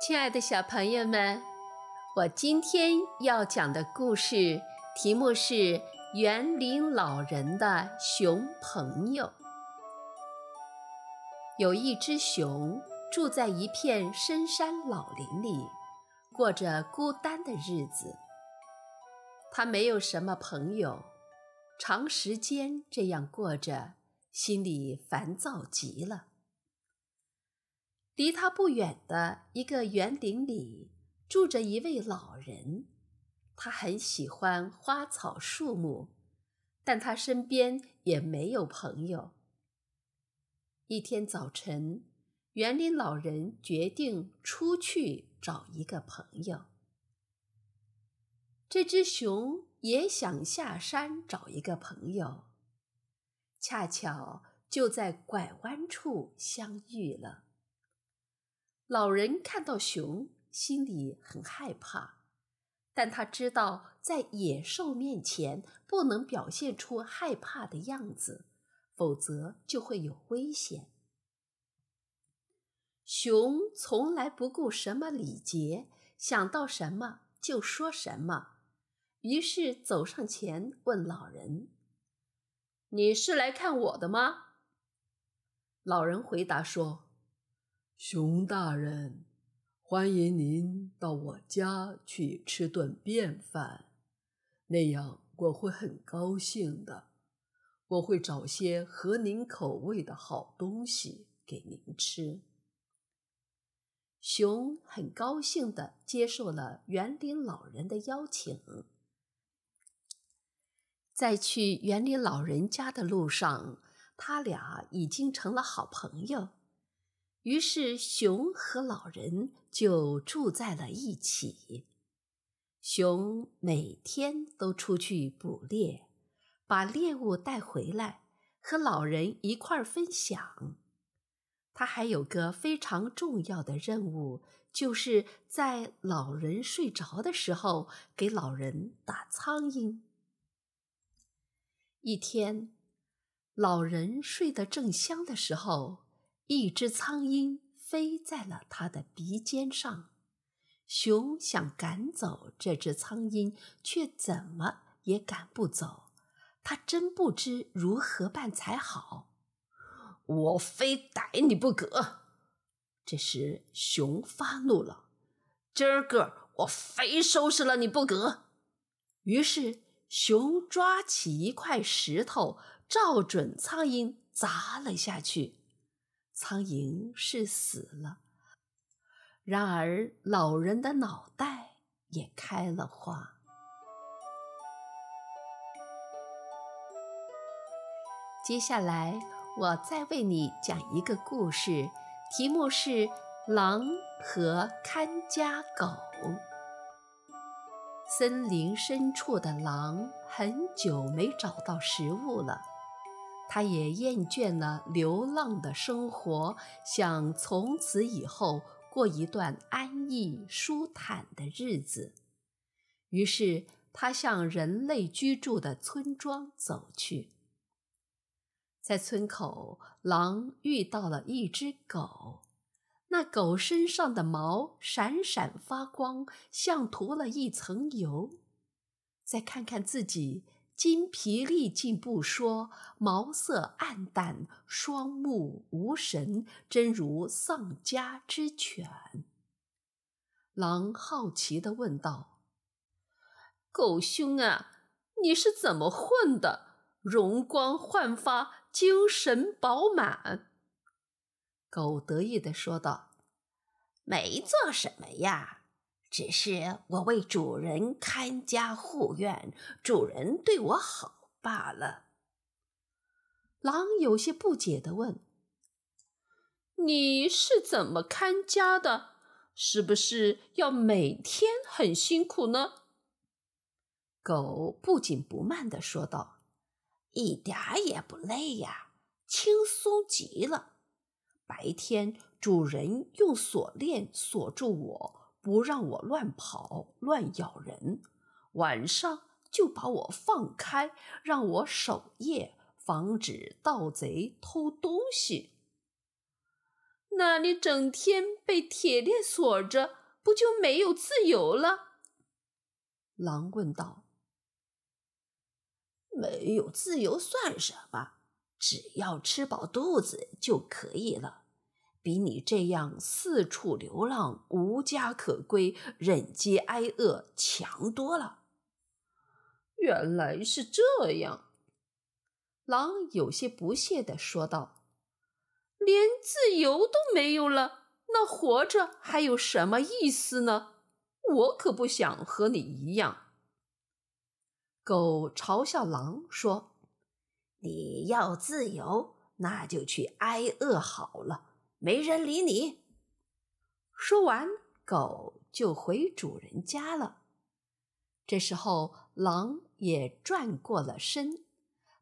亲爱的小朋友们，我今天要讲的故事题目是《园林老人的熊朋友》。有一只熊住在一片深山老林里，过着孤单的日子。它没有什么朋友，长时间这样过着，心里烦躁极了。离他不远的一个园林里，住着一位老人。他很喜欢花草树木，但他身边也没有朋友。一天早晨，园林老人决定出去找一个朋友。这只熊也想下山找一个朋友，恰巧就在拐弯处相遇了。老人看到熊，心里很害怕，但他知道在野兽面前不能表现出害怕的样子，否则就会有危险。熊从来不顾什么礼节，想到什么就说什么，于是走上前问老人：“你是来看我的吗？”老人回答说。熊大人，欢迎您到我家去吃顿便饭，那样我会很高兴的。我会找些合您口味的好东西给您吃。熊很高兴地接受了园林老人的邀请。在去园林老人家的路上，他俩已经成了好朋友。于是，熊和老人就住在了一起。熊每天都出去捕猎，把猎物带回来和老人一块儿分享。他还有个非常重要的任务，就是在老人睡着的时候给老人打苍蝇。一天，老人睡得正香的时候。一只苍蝇飞在了他的鼻尖上，熊想赶走这只苍蝇，却怎么也赶不走。他真不知如何办才好。我非逮你不可！这时，熊发怒了：“今儿个我非收拾了你不可！”于是，熊抓起一块石头，照准苍蝇砸了下去。苍蝇是死了，然而老人的脑袋也开了花。接下来，我再为你讲一个故事，题目是《狼和看家狗》。森林深处的狼很久没找到食物了。他也厌倦了流浪的生活，想从此以后过一段安逸舒坦的日子。于是，他向人类居住的村庄走去。在村口，狼遇到了一只狗，那狗身上的毛闪闪发光，像涂了一层油。再看看自己。筋疲力尽不说，毛色暗淡，双目无神，真如丧家之犬。狼好奇地问道：“狗兄啊，你是怎么混的？容光焕发，精神饱满。”狗得意地说道：“没做什么呀。”只是我为主人看家护院，主人对我好罢了。狼有些不解地问：“你是怎么看家的？是不是要每天很辛苦呢？”狗不紧不慢地说道：“一点也不累呀，轻松极了。白天主人用锁链锁住我。”不让我乱跑乱咬人，晚上就把我放开，让我守夜，防止盗贼偷东西。那你整天被铁链锁着，不就没有自由了？狼问道。没有自由算什么？只要吃饱肚子就可以了，比你这样四处流浪、无家可归、忍饥挨饿强多了。原来是这样，狼有些不屑地说道：“连自由都没有了，那活着还有什么意思呢？我可不想和你一样。”狗嘲笑狼说：“你要自由，那就去挨饿好了，没人理你。”说完，狗就回主人家了。这时候，狼也转过了身，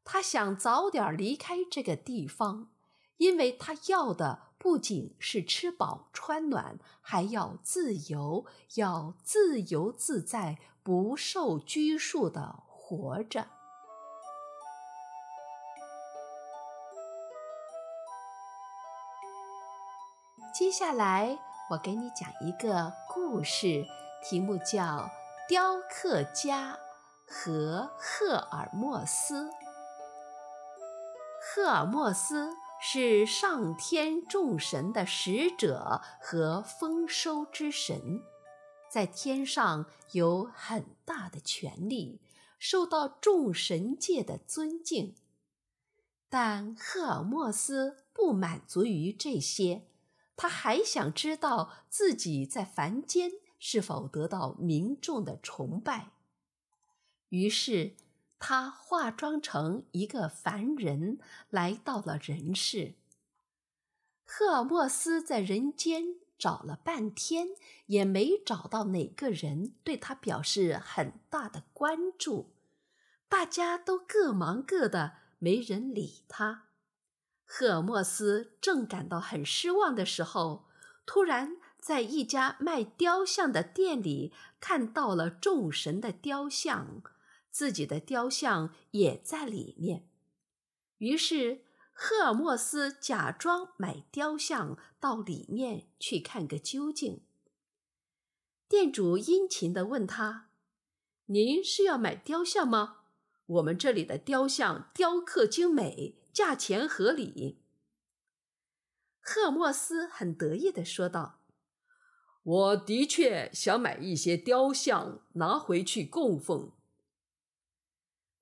他想早点离开这个地方，因为他要的不仅是吃饱穿暖，还要自由，要自由自在、不受拘束的。活着。接下来，我给你讲一个故事，题目叫《雕刻家和赫尔墨斯》。赫尔墨斯是上天众神的使者和丰收之神，在天上有很大的权力。受到众神界的尊敬，但赫尔墨斯不满足于这些，他还想知道自己在凡间是否得到民众的崇拜。于是，他化妆成一个凡人，来到了人世。赫尔墨斯在人间找了半天，也没找到哪个人对他表示很大的关注。大家都各忙各的，没人理他。赫尔墨斯正感到很失望的时候，突然在一家卖雕像的店里看到了众神的雕像，自己的雕像也在里面。于是赫尔墨斯假装买雕像到里面去看个究竟。店主殷勤地问他：“您是要买雕像吗？”我们这里的雕像雕刻精美，价钱合理。赫莫斯很得意地说道：“我的确想买一些雕像拿回去供奉。”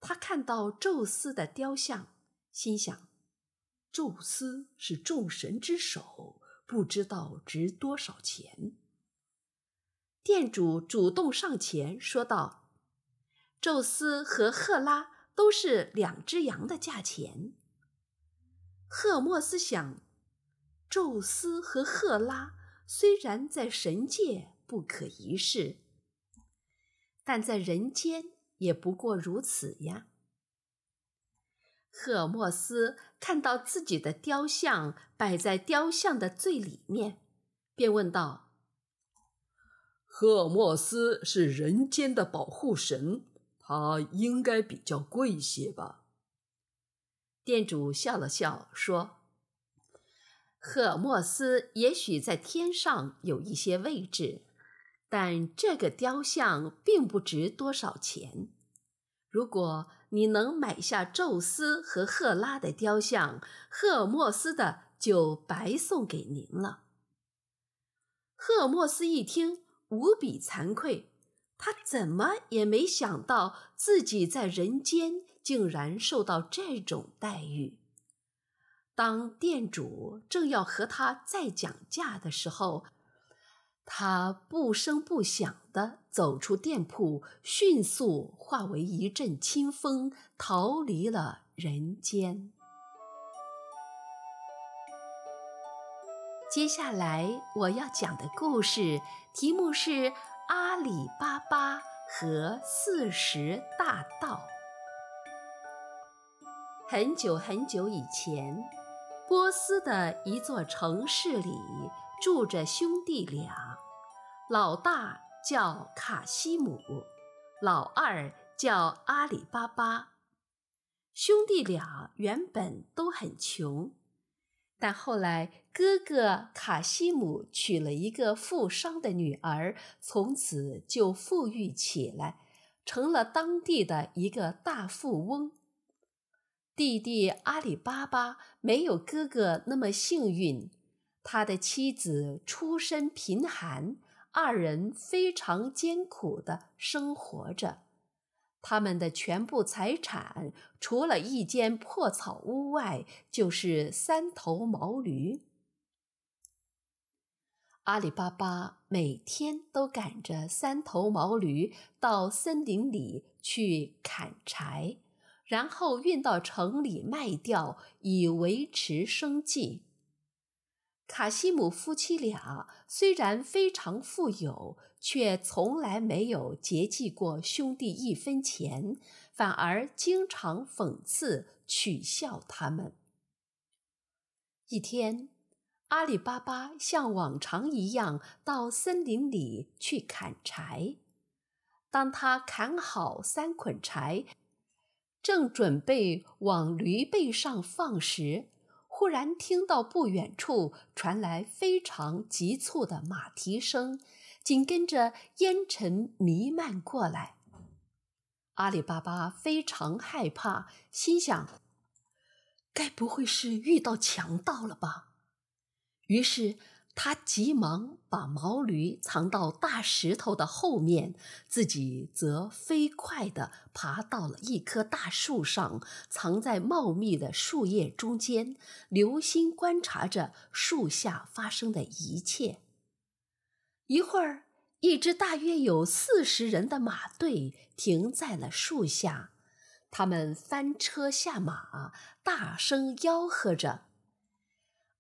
他看到宙斯的雕像，心想：“宙斯是众神之首，不知道值多少钱。”店主主动上前说道。宙斯和赫拉都是两只羊的价钱。赫尔墨斯想，宙斯和赫拉虽然在神界不可一世，但在人间也不过如此呀。赫尔墨斯看到自己的雕像摆在雕像的最里面，便问道：“赫尔墨斯是人间的保护神。”他应该比较贵些吧？店主笑了笑说：“赫尔墨斯也许在天上有一些位置，但这个雕像并不值多少钱。如果你能买下宙斯和赫拉的雕像，赫尔墨斯的就白送给您了。”赫尔墨斯一听，无比惭愧。他怎么也没想到自己在人间竟然受到这种待遇。当店主正要和他再讲价的时候，他不声不响地走出店铺，迅速化为一阵清风，逃离了人间。接下来我要讲的故事题目是。阿里巴巴和四十大盗。很久很久以前，波斯的一座城市里住着兄弟俩，老大叫卡西姆，老二叫阿里巴巴。兄弟俩原本都很穷，但后来，哥哥卡西姆娶了一个富商的女儿，从此就富裕起来，成了当地的一个大富翁。弟弟阿里巴巴没有哥哥那么幸运，他的妻子出身贫寒，二人非常艰苦的生活着。他们的全部财产，除了一间破草屋外，就是三头毛驴。阿里巴巴每天都赶着三头毛驴到森林里去砍柴。然后运到城里卖掉，以维持生计。卡西姆夫妻俩虽然非常富有，却从来没有节济过兄弟一分钱，反而经常讽刺取笑他们。一天，阿里巴巴像往常一样到森林里去砍柴。当他砍好三捆柴，正准备往驴背上放时，忽然听到不远处传来非常急促的马蹄声，紧跟着烟尘弥漫过来。阿里巴巴非常害怕，心想：该不会是遇到强盗了吧？于是。他急忙把毛驴藏到大石头的后面，自己则飞快地爬到了一棵大树上，藏在茂密的树叶中间，留心观察着树下发生的一切。一会儿，一支大约有四十人的马队停在了树下，他们翻车下马，大声吆喝着。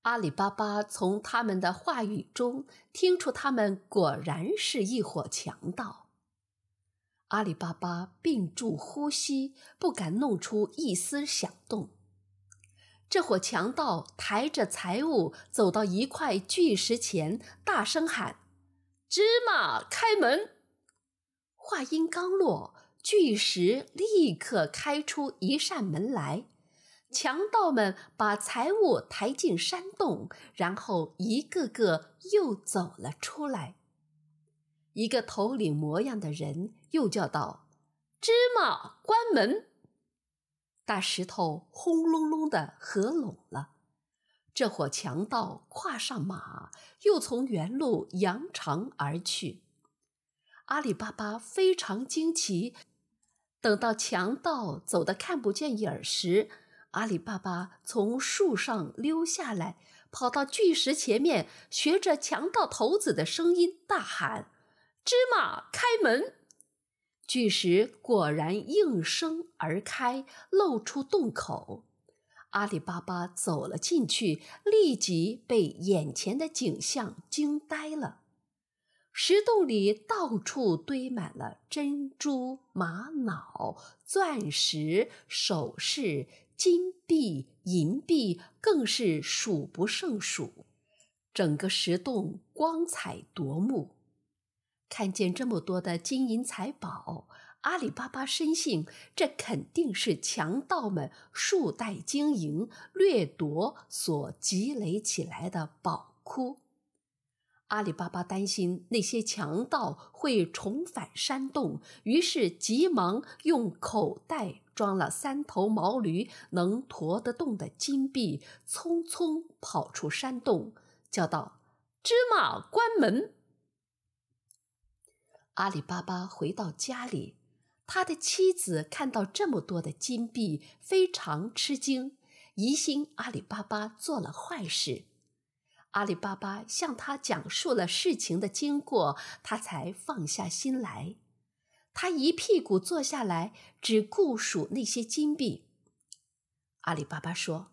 阿里巴巴从他们的话语中听出，他们果然是一伙强盗。阿里巴巴屏住呼吸，不敢弄出一丝响动。这伙强盗抬着财物走到一块巨石前，大声喊：“芝麻，开门！”话音刚落，巨石立刻开出一扇门来。强盗们把财物抬进山洞，然后一个个又走了出来。一个头领模样的人又叫道：“芝麻，关门！”大石头轰隆隆的合拢了。这伙强盗跨上马，又从原路扬长而去。阿里巴巴非常惊奇，等到强盗走得看不见影儿时，阿里巴巴从树上溜下来，跑到巨石前面，学着强盗头子的声音大喊：“芝麻，开门！”巨石果然应声而开，露出洞口。阿里巴巴走了进去，立即被眼前的景象惊呆了。石洞里到处堆满了珍珠、玛瑙、钻石、首饰。金币、银币更是数不胜数，整个石洞光彩夺目。看见这么多的金银财宝，阿里巴巴深信这肯定是强盗们数代经营掠夺所积累起来的宝库。阿里巴巴担心那些强盗会重返山洞，于是急忙用口袋。装了三头毛驴能驮得动的金币，匆匆跑出山洞，叫道：“芝麻，关门！”阿里巴巴回到家里，他的妻子看到这么多的金币，非常吃惊，疑心阿里巴巴做了坏事。阿里巴巴向他讲述了事情的经过，他才放下心来。他一屁股坐下来，只顾数那些金币。阿里巴巴说：“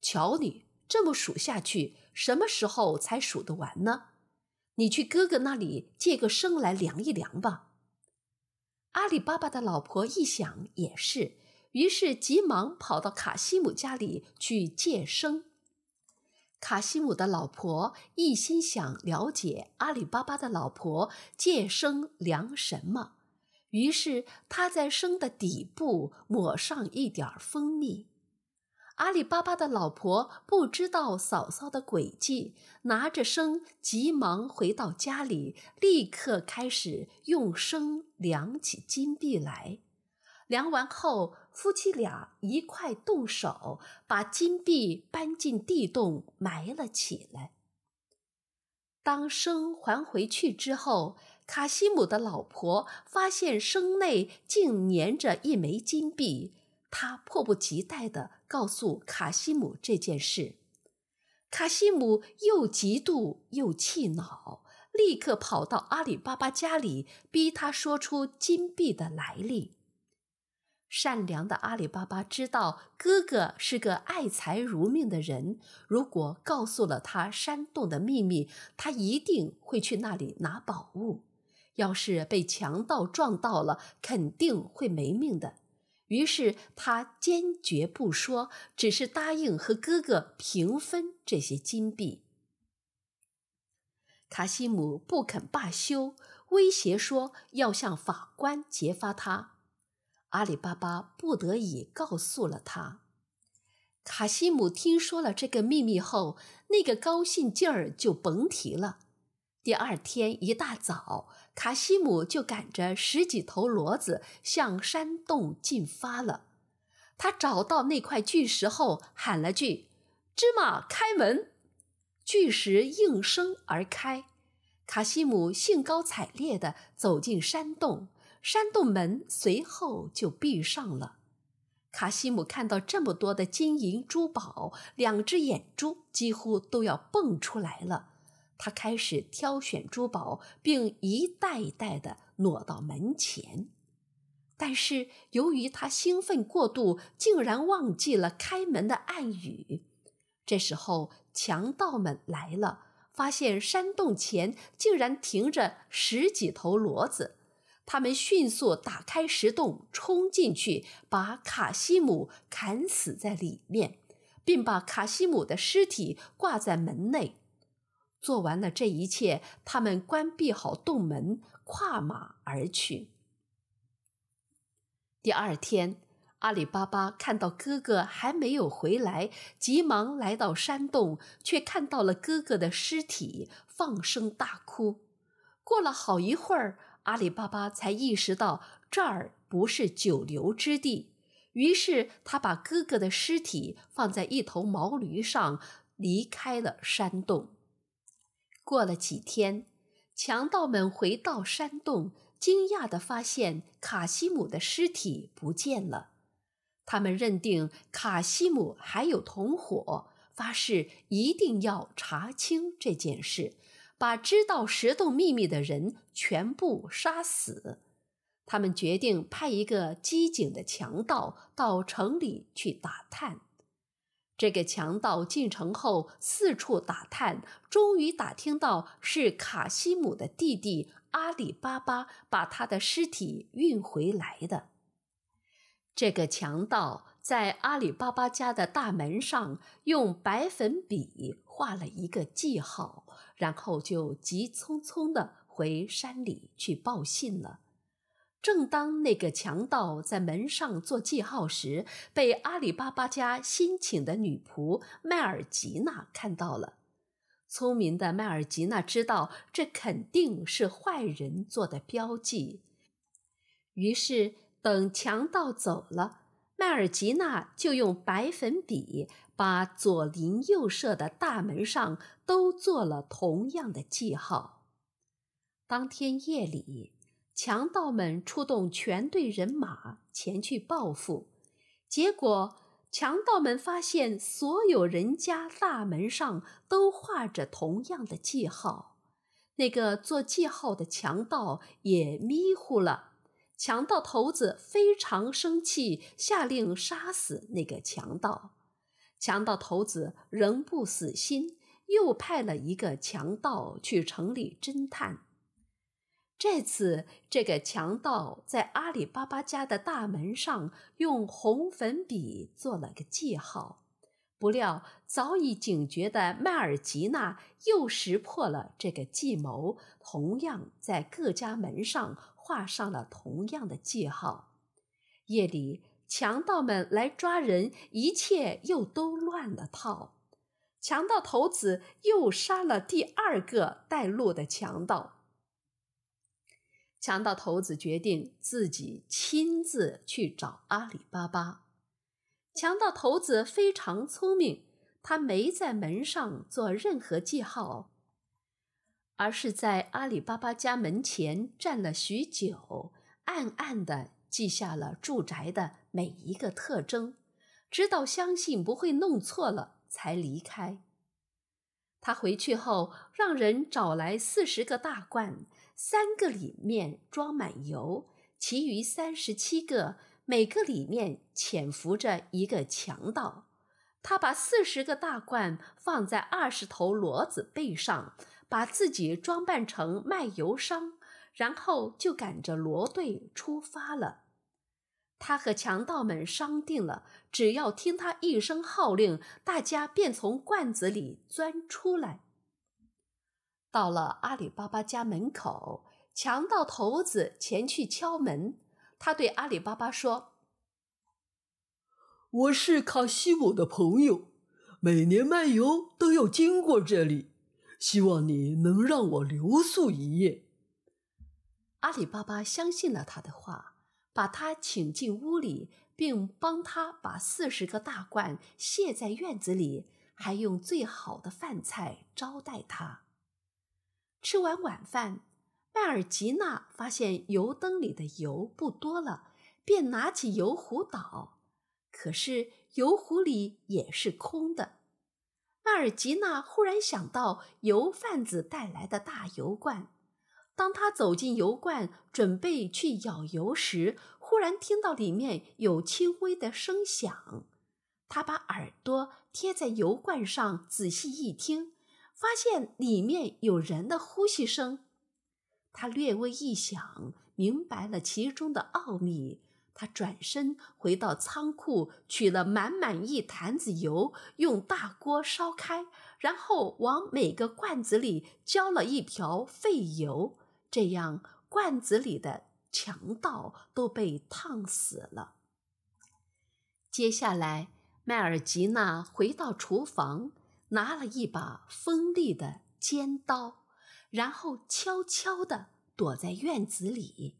瞧你这么数下去，什么时候才数得完呢？你去哥哥那里借个升来量一量吧。”阿里巴巴的老婆一想也是，于是急忙跑到卡西姆家里去借升。卡西姆的老婆一心想了解阿里巴巴的老婆借生量什么。于是他在生的底部抹上一点蜂蜜。阿里巴巴的老婆不知道嫂嫂的诡计，拿着生急忙回到家里，立刻开始用生量起金币来。量完后，夫妻俩一块动手，把金币搬进地洞埋了起来。当声还回去之后，卡西姆的老婆发现声内竟粘着一枚金币，她迫不及待地告诉卡西姆这件事。卡西姆又嫉妒又气恼，立刻跑到阿里巴巴家里，逼他说出金币的来历。善良的阿里巴巴知道哥哥是个爱财如命的人，如果告诉了他山洞的秘密，他一定会去那里拿宝物。要是被强盗撞到了，肯定会没命的。于是他坚决不说，只是答应和哥哥平分这些金币。卡西姆不肯罢休，威胁说要向法官揭发他。阿里巴巴不得已告诉了他。卡西姆听说了这个秘密后，那个高兴劲儿就甭提了。第二天一大早，卡西姆就赶着十几头骡子向山洞进发了。他找到那块巨石后，喊了句：“芝麻开门！”巨石应声而开。卡西姆兴高采烈地走进山洞。山洞门随后就闭上了。卡西姆看到这么多的金银珠宝，两只眼珠几乎都要蹦出来了。他开始挑选珠宝，并一袋一袋地挪到门前。但是由于他兴奋过度，竟然忘记了开门的暗语。这时候，强盗们来了，发现山洞前竟然停着十几头骡子。他们迅速打开石洞，冲进去，把卡西姆砍死在里面，并把卡西姆的尸体挂在门内。做完了这一切，他们关闭好洞门，跨马而去。第二天，阿里巴巴看到哥哥还没有回来，急忙来到山洞，却看到了哥哥的尸体，放声大哭。过了好一会儿。阿里巴巴才意识到这儿不是久留之地，于是他把哥哥的尸体放在一头毛驴上，离开了山洞。过了几天，强盗们回到山洞，惊讶地发现卡西姆的尸体不见了。他们认定卡西姆还有同伙，发誓一定要查清这件事。把知道石洞秘密的人全部杀死。他们决定派一个机警的强盗到城里去打探。这个强盗进城后四处打探，终于打听到是卡西姆的弟弟阿里巴巴把他的尸体运回来的。这个强盗在阿里巴巴家的大门上用白粉笔画了一个记号。然后就急匆匆地回山里去报信了。正当那个强盗在门上做记号时，被阿里巴巴家新请的女仆麦尔吉娜看到了。聪明的麦尔吉娜知道这肯定是坏人做的标记，于是等强盗走了，麦尔吉娜就用白粉笔。把左邻右舍的大门上都做了同样的记号。当天夜里，强盗们出动全队人马前去报复，结果强盗们发现所有人家大门上都画着同样的记号。那个做记号的强盗也迷糊了。强盗头子非常生气，下令杀死那个强盗。强盗头子仍不死心，又派了一个强盗去城里侦探。这次，这个强盗在阿里巴巴家的大门上用红粉笔做了个记号。不料，早已警觉的麦尔吉娜又识破了这个计谋，同样在各家门上画上了同样的记号。夜里。强盗们来抓人，一切又都乱了套。强盗头子又杀了第二个带路的强盗。强盗头子决定自己亲自去找阿里巴巴。强盗头子非常聪明，他没在门上做任何记号，而是在阿里巴巴家门前站了许久，暗暗地记下了住宅的每一个特征，直到相信不会弄错了，才离开。他回去后，让人找来四十个大罐，三个里面装满油，其余三十七个。每个里面潜伏着一个强盗，他把四十个大罐放在二十头骡子背上，把自己装扮成卖油商，然后就赶着骡队出发了。他和强盗们商定了，只要听他一声号令，大家便从罐子里钻出来。到了阿里巴巴家门口，强盗头子前去敲门。他对阿里巴巴说：“我是卡西姆的朋友，每年卖油都要经过这里，希望你能让我留宿一夜。”阿里巴巴相信了他的话，把他请进屋里，并帮他把四十个大罐卸在院子里，还用最好的饭菜招待他。吃完晚饭。麦尔吉娜发现油灯里的油不多了，便拿起油壶倒，可是油壶里也是空的。阿尔吉娜忽然想到油贩子带来的大油罐，当他走进油罐准备去舀油时，忽然听到里面有轻微的声响。他把耳朵贴在油罐上，仔细一听，发现里面有人的呼吸声。他略微一想，明白了其中的奥秘。他转身回到仓库，取了满满一坛子油，用大锅烧开，然后往每个罐子里浇了一瓢废油。这样，罐子里的强盗都被烫死了。接下来，麦尔吉娜回到厨房，拿了一把锋利的尖刀。然后悄悄地躲在院子里。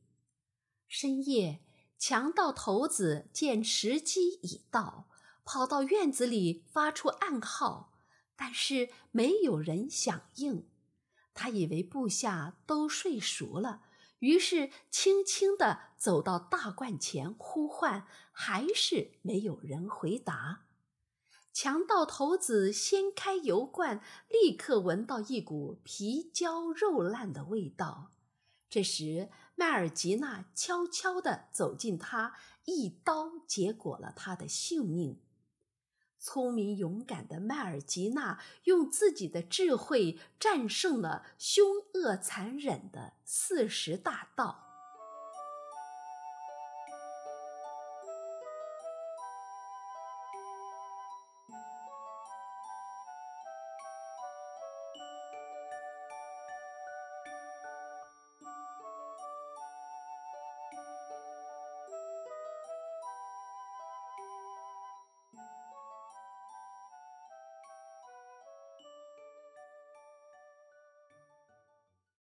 深夜，强盗头子见时机已到，跑到院子里发出暗号，但是没有人响应。他以为部下都睡熟了，于是轻轻地走到大罐前呼唤，还是没有人回答。强盗头子掀开油罐，立刻闻到一股皮焦肉烂的味道。这时，麦尔吉娜悄悄地走近他，一刀结果了他的性命。聪明勇敢的麦尔吉娜用自己的智慧战胜了凶恶残忍的四十大盗。